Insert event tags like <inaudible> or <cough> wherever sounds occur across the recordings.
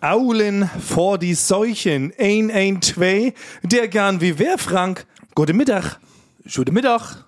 Aulen vor die Seuchen. 112, der gern wie wer, Frank? Guten Mittag. Guten Mittag.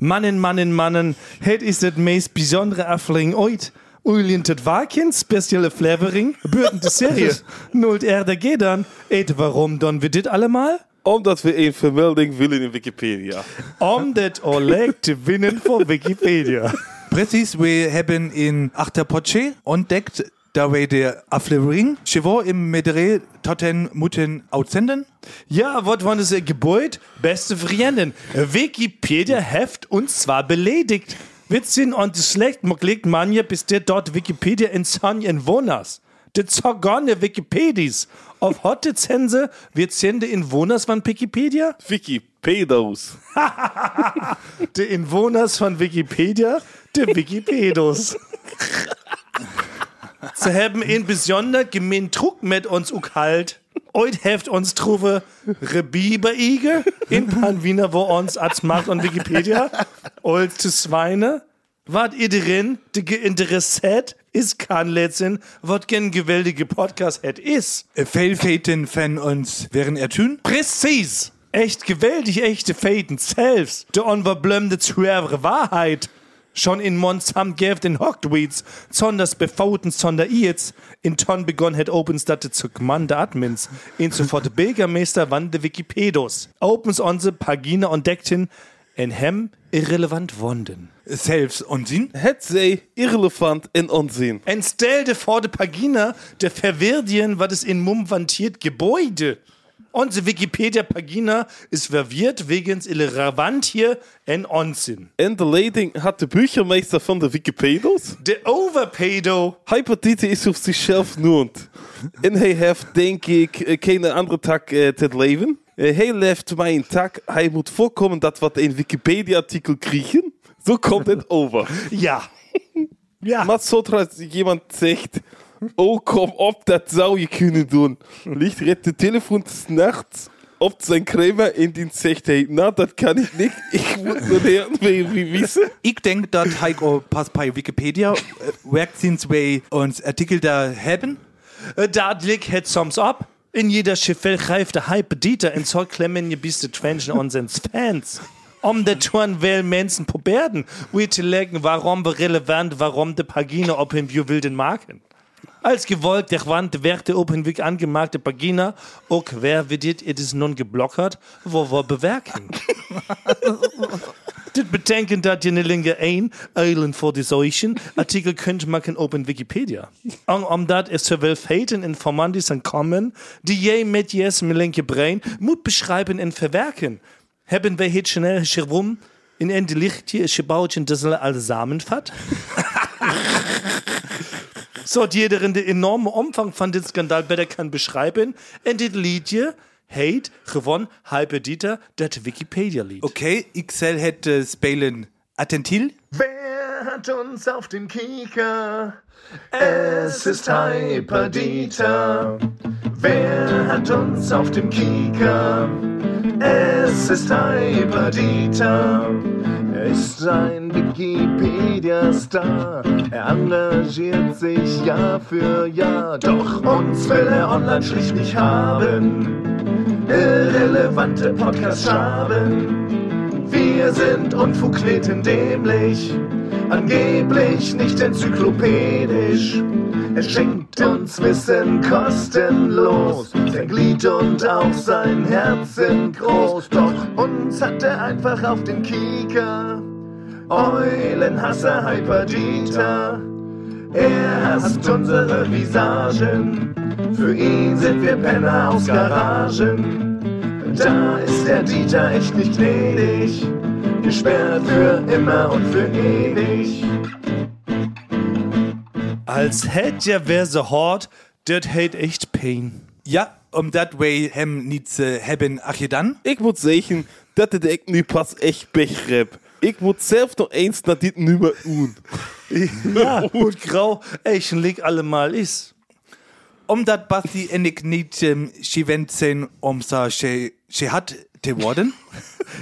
Mannen, Mannen, Mannen, het is het meest bijzondere aflevering ooit. Ulien tot Waken, speciale Flavoring, Bürden de Serie. <laughs> Nult er der geht dann. Et warum dann wir dit allemal? Omdat we een vermelding willen in Wikipedia. Om dit Oleg te winnen voor Wikipedia. <laughs> Precies, we hebben in Achterpoche ontdekt dat wij de aflevering gewoon im Medere totten moeten uitzenden. Ja, wat waren ze geboid? Beste Vrienden, Wikipedia heft uns zwar beleidigt. Witzin und schlecht, man klickt manje, bis der dort Wikipedia in San in Wohners. De zorgone Wikipedis. Auf hotte Zense wird Zende in Wohners von Wikipedia? Wikipedos. <laughs> De Inwoners von Wikipedia, de Wikipedos. <laughs> Sie haben in besonder gemein Druck mit uns ukalt. Oid heft uns trufe Rebiber-Ige in Panwiener, wo uns als Macht und Wikipedia. Old zu Schweine. Wart ihr drin, de geinteressiert ist kann letzten, wat gen gewältige Podcast het is. Fehlfäten von uns wären ertun. Präzis. Echt gewältig, echte Fäden selbst. Der unverblömde zuhörere Wahrheit. Schon in Monsam gäf den Hogweeds, sonders befauten sonder jetzt, in Ton begonnen het Opens datte zu Gmande Admins, in sofort de Bürgermeister wande Wikipedos. Opens onze Pagina entdeckten, en hem irrelevant wonden. Selbst und sie. Het zij irrelevant en onzin. En stellte vor de Pagina de Verwirdien, wat es in Mum vantiert Gebäude. Unsere Wikipedia-Pagina ist verwirrt wegen irrelevant hier en Unsinn. En de leiding had de burgemeester van de Wikipedos. De Overpedo. Hypertite is op zichzelf noemt. En hij heeft, denk ik, eh, geen andere tak eh, te leven. Eh, hij leeft mij een tak. Hij moet voorkomen dat we een Wikipedia-artikel krijgen. Zo komt het over. Ja. Ja. Maar zodra jemand zegt... Oh, kom op, dat zou je kunnen doen. Ligt redt de telefoon des nachts op zijn crema en die zegt hij... Nou, dat kan ik niet. Ik moet nur irgendwie wissen. Ich denk, dat Heiko pas bei Wikipedia äh, werkt sinds wij uns Artikel da haben. Äh, Dadlik het soms ab. In jeder Schiffel greift der Hype Dieter in Zoll klemmen je biste Twenchen unsens Fans. Om de Touren wel Menschen proberden, zu legen, warum wir relevant, warum de Pagina ob in wir wilden Marken. Als gewollt der Wand werd der Open Week angemarkte Pagina, auch wer wird is nun geblockert, wo wir bewerken. <laughs> Dit bedenken dat je linge ein, Eilen voor de Seuchen, Artikel kunt maken op in Wikipedia. Om, omdat er zowel feiten informanten zijn kommen, die je met jes linke brein moet beschrijven en verwerken. Hebben wij het schnell herum in ende lichtje is gebouwd in deze alle samenvat? so <laughs> hat jeder in den enormen Umfang von dem Skandal besser kann beschreiben. Und das Liedje heet gewonnen halbe Dieter das Wikipedia-Lied. Okay, XL hätte spelen Attentil. Wer hat uns auf den Kieker? Es ist Hyperdieter. Wer hat uns auf dem Kieker? Es ist Hyperdieter. Er ist ein Wikipedia-Star. Er engagiert sich Jahr für Jahr. Doch uns will er online schlicht nicht haben. Irrelevante Podcasts haben. Wir sind Unfugkneten dämlich, angeblich nicht enzyklopädisch. Er schenkt uns Wissen kostenlos, sein Glied und auch sein Herzen groß. Doch uns hat er einfach auf den Kieker. Eulenhasser Hyperdieter. Er hasst unsere Visagen. Für ihn sind wir Penner aus Garagen. Da ist der Dieter echt nicht gnädig. Gesperrt für immer und für ewig. Als hätt ja wer so hart, dat hätt echt Pain. Ja, um dat way hem niet ze hebben agedan. Ik moet zeggen dat het ik nu pas echt begrijp. Ik moet zelf nog eens naar dit nummer doen. Ja, und grau eigentlich allemal is. Omdat Basti en ik niet um, gewend zijn om zo she, she had te worden. <laughs>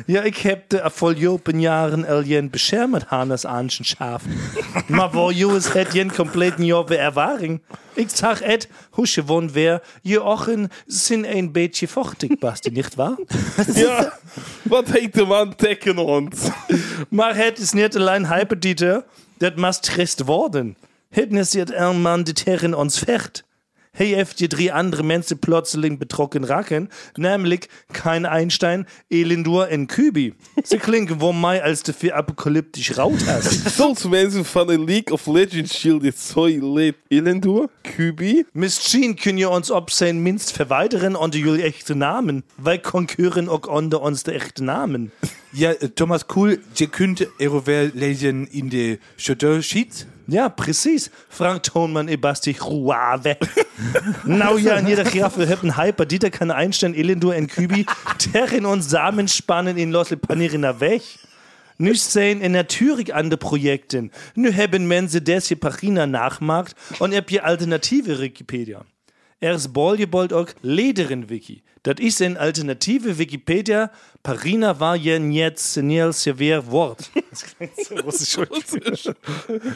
Ja, ich heb de voll jopen Jahren aljen beschermet Hannes Anschen schaft. <laughs> Ma wo Jules het jen kompletten Jobbe Erwaring. Ich sag et, husche won wer, je ochen sind ein beetje vochtig, Basti, nicht wahr? <laughs> Ja, wat heet de man tegen ons? Maar het is niet alleen hyperdieter, dat must trist worden. Het is het een man die tegen ons vecht. Heeft je drie andere mensen plotseling betrokken raken, namelijk kein Einstein, Elindur en Kubi. Ze klinken voor mij als de vier apocalyptisch routers. Zoals mensen van een League of Legends shield dit zo leed Elendur, Kubi. Misschien kun je ons op zijn minst verwijderen onder jullie echte namen. Wij concurren ook onder onze echte namen. Ja, äh, Thomas Kuhl, je kunt erover lezen in de Sheets. Ja, precies. Frank Toonman e Basti Ruave. <laughs> nou ja, in jeder Giraffe hebben Hyper, Dieter kann einstellen, Elindur en Kübi, terren uns Samen spannen in Los Panirina weg. Nu zijn er natuurlijk andere projecten. Nu hebben mensen deze pagina nachmacht und heb je alternatieve Wikipedia. Er is boljebold ook lederen wiki. Dat is een alternatieve Wikipedia. Parina war je niet senil sever woord. <laughs> Das klingt so russisch.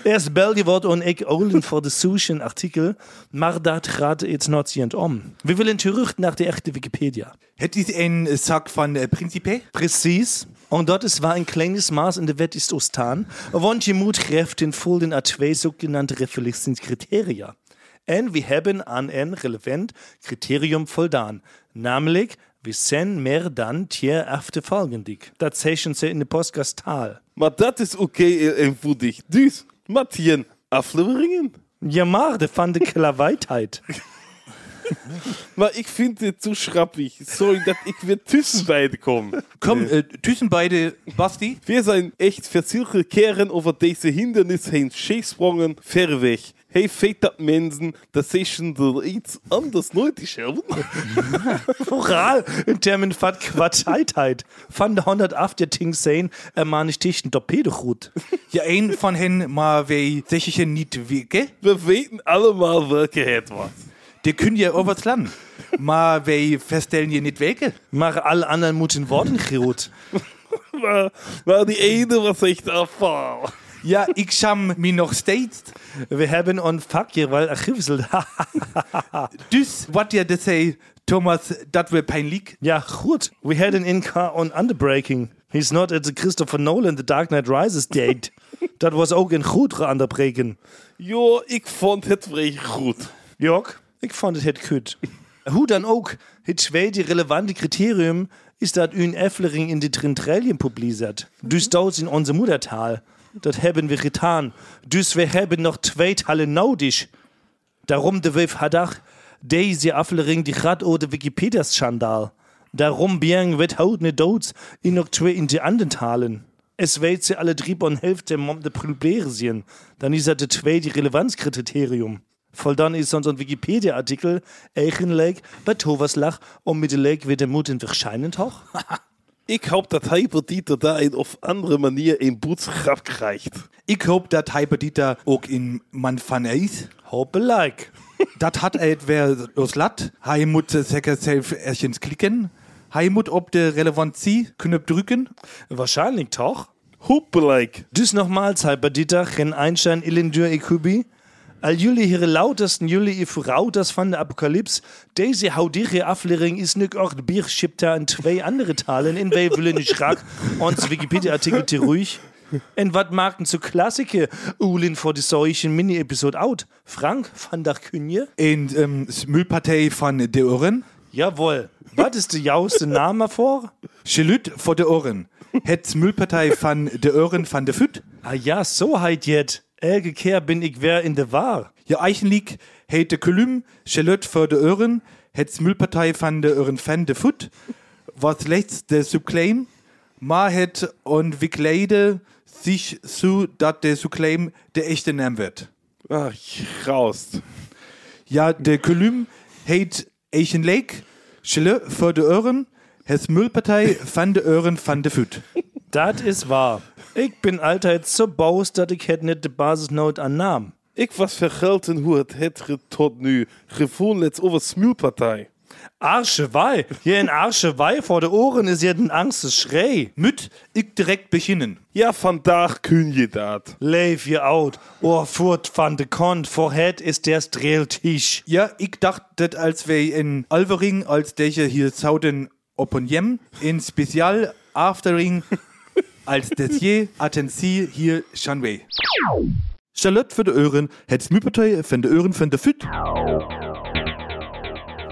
Er is boljebold und ik olen voor de Sushin Artikel. Maar dat gaat jetzt not niet om. We willen terug naar de echte Wikipedia. Het is een zak van uh, Principe. Precies. Und dort es war ein kleines Maß in der Welt ist Ostan. Want je moet in volden a twee sogenannte Referenzkriterien. En we hebben aan een relevant criterium voldaan. Namelijk, we zijn meer dan tier afte volgendig. Dat zeggen ze in de podcast taal. Maar dat is oké okay, eenvoudig. Dus, Matthias, afleveringen. Ja, maar de van de Kellerweitheit. Maar ik vind dit zu schrappig. Sorry, dat ik weer tussen beide kom. Komm, äh, tussen beide, Basti. Wir zijn echt verzilke keren over deze hindernis heen gesprungen, ver weg. Hey, feit dat mensen dat zich er iets anders hebben. Moral in termen van kwatscheitheid. Van de 108 ting zijn er maar niet dichten torpedogroet. Ja, een van hen, maar wij zeggen je niet weken. We weten allemaal welke het was. Die je over het land. Maar wij vaststellen je niet weken. Maar alle anderen moeten worden geroet. Maar, <laughs> maar die ene was echt afval. Ja, ik scham me nog steeds. We hebben een vakje wel archiefsel. <laughs> Dus wat je dat zei, Thomas, dat we pijnlijk. ja, goed. We hadden in car on underbreaking. He's not at the Christopher Nolan The Dark Knight Rises date. <laughs> Dat was ook een goed underbreaking. Jo, ik vond het vrij goed. Jok, ik vond het het goed. <laughs> Hoe dan ook, het tweede relevante criterium is dat een Efflering in de Trintrellien publiziert. Dus dat in onze moedertaal. Dat hebben we gedaan. Dus we hebben nog twee talen nodig. Daarom de we vandaag deze aflevering die gaat over de Wikipedia-schandaal. Daarom brengen we het houdende dood in nog twee in de andere talen. Es weet ze alle drie op helft om de proberen zien. Dan is dat de tweede relevanskriterium. Voll dann ist sonst ein Wikipedia-Artikel eigenlijk bei Thomas Lach und mit Lake wird der Mut verscheinend hoch. <laughs> Ik hoop dat Hyperdieter da een of andere manier een boodschap krijgt. Ik hoop dat Hyperdieter ook in man van is. Hopelijk. <laughs> Dat had het weer los lat. Hij moet zeker zelf ergens klikken. Hij moet op de relevantie-knop drukken. Wahrscheinlich toch? Hoppelijk. Dus nogmaals, Hyperdieter, geen Einstein, Illendur, Ekubi. Al jullie hier lautersten jullie voorouders van de apocalyps, deze houdige aflevering is nu ook de bierschipter in twee andere talen. In niet graag ons Wikipedia-artikel te ruhig. En wat maakten zo klassieke Ulin voor de solchen mini-episode out? Frank van der Kunje? In um, Smulpartij van de oren. Jawohl. Wat is de juiste naam voor? Geluid voor de oren. Het Smulpartij van de oren van de voet. Ah ja, so heit jet. Elke keer bin ik weer in de war. Je eigenlijk heet de kolum Geluid voor de oren. Het Smulpartij van de oren van de voet. Wat slechts de subclaim. Maar het ontwikkelde zich zo dat de subclaim de echte naam werd. Ah, graust. Ja, de kolum heet eigenlijk Geluid voor de oren. Het Smulpartij van de oren van de voet. <laughs> Dat is waar. Ik bin altijd zo boos dat ik het net de basisnoot aannam. Ik was vergelten hoe het het tot nu gevoel het over Smulpartij. Arschewei. Hier in Arschewei vor de Ohren is hier den Angstes Schrei. Müt ich direkt beginnen. Ja, vandaag kun je dat. Leef je oud. Oor voort van de kont. Voorhet is der streeltisch. Ja, ich dachte, als wir in Alvering, als der hier Sauden Oponjem, in Spezial Aftering, als Dessier, Attentie hier Shanwei. Charlotte für de Ohren, het Smüpartei von de Ohren von de Füt.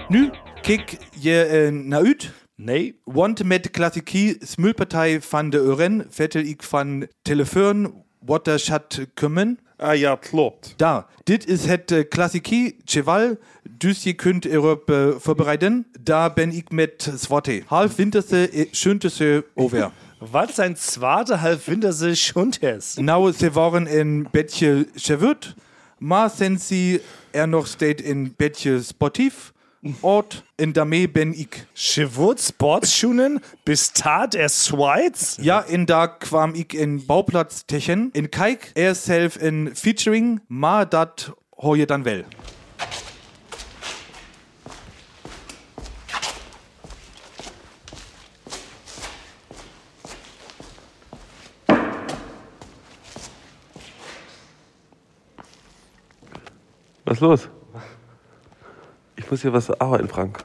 Nu, kijk je äh, uit. Nee. Want met klassiekie Smulpartei van de Oren, vettel ik van telefoon, wat er schat kummen. Ah ja, klopt. Da, dit is het uh, klassiekie Cheval, dus je kunt erop uh, voorbereiden. Daar ben ik met zwarte. Half winterse, uh, schönterse over. <laughs> Was sein zwarte halbwinterse Schuntes? nou, ze waren een beetje verwirrt, maar sinds ze er nog steeds een beetje sportief, ort en daarmee ben ik. Chevot Sportschunen bis tat er Schweiz? Ja, en daar kwam ik in Bauplatz tegen. En kijk, er zelf een featuring, maar dat hoor je dan ist los? Ich muss hier was arbeiten, Frank.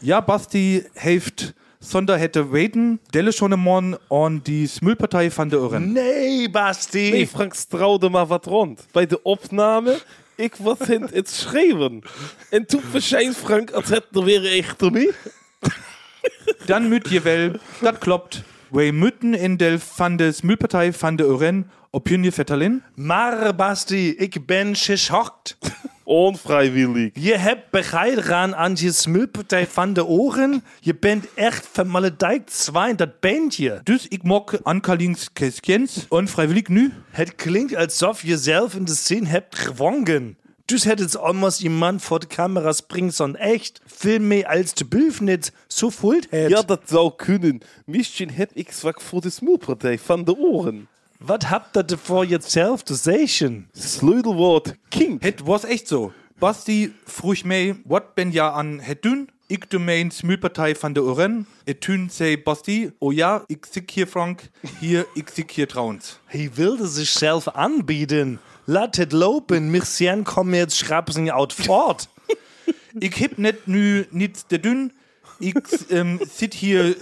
Ja, Basti heeft zonder het weten, delle schon morgen on die Smulpartei van de Oren. Nee, Basti. Nee, Frank strauwde maar wat rond. Bij de opname, ik was in het schreeuwen. En toen verschijnt Frank als het er weer echt er niet. Dan moet je wel, dat klopt. We moeten in de van de Smulpartei van de Oren op je vetterlin. Maar Basti, ik ben Onvrijwillig. Je hebt begeiran an je smulpartij van de oren. Je bent echt vermaledijkt zwijn, dat bent je. Dus ik mok Ankalings Käskjens onfreiwillig nu. Het klinkt alsof je zelf in de scene hebt gewonnen. Dus het is almost iemand voor de camera springt zo'n echt veel meer als de Bülfnitz so voelt het. Ja, dat zou kunnen. Misschien heb ik zwak voor de smoelpartij van de oren. Wat habt ihr davor jetzt zelf te zeggen? Sleutelwoord King. Het was echt zo. Basti vroeg mij, wat ben je aan het doen? Ik doe mijn Smulpartei van de Oren. En toen zei Basti, oh ja, ik zit hier Frank, hier, ik zit hier trouwens. Hij wilde zichzelf aanbieden. Laat het lopen, Mircian kom jetzt schrapsen out fort. <laughs> Ik heb net nu niets te doen. Ik um, zit hier.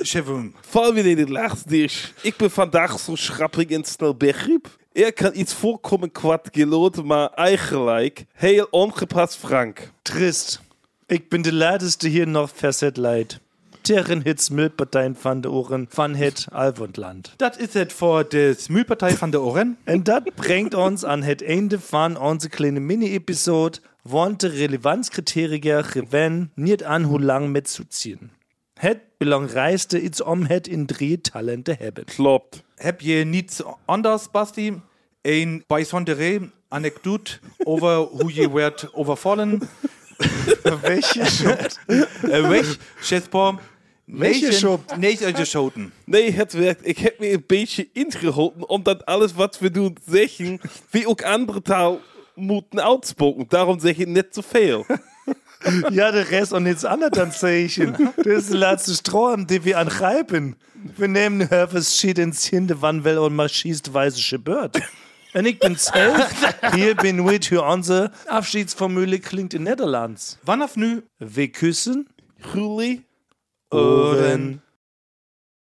Val weer in het laatste is. Ik ben vandaag zo schrappig en snel begrip. Er kan iets voorkomen kwad geloten, maar eigenlijk heel ongepast Frank. Trist. Ik ben de laatste hier nog verzet leid. Tegen hits Müllparteien van de oren van het Alvondland. Dat is het voor de Smulpartei van de Oren. En dat brengt ons aan het einde van onze kleine mini-episode. Want de relevanzkriterien geven niet aan hoe lang met zoetien. Het belangrijkste is om het in drie talent te hebben. Klopt. Heb je niets anders, Basti? Een bijzondere anekdote over hoe je werd overvallen? Welche Schuld? Weg, Chespo. Welche Schuld? Nee, uit de schoten. Nee, het werkt. Ik heb me een beetje ingehouden, omdat alles wat we doen zeggen, wie ook andere taal moeten uitspoken. Daarom zeg ik net zoveel. <laughs> Ja, de rest und nichts anderes dann zeichen. Das ist der letzte Strom, den wir angreifen. Wir nehmen Hörfes Schied ins Hinde, wann will und mal schießt weiße Geburt. Und ich bin selbst, <laughs> hier bin ich für unsere Abschiedsformule klingt in Netherlands. Vanaf nu Wir küssen Juli? Ohren.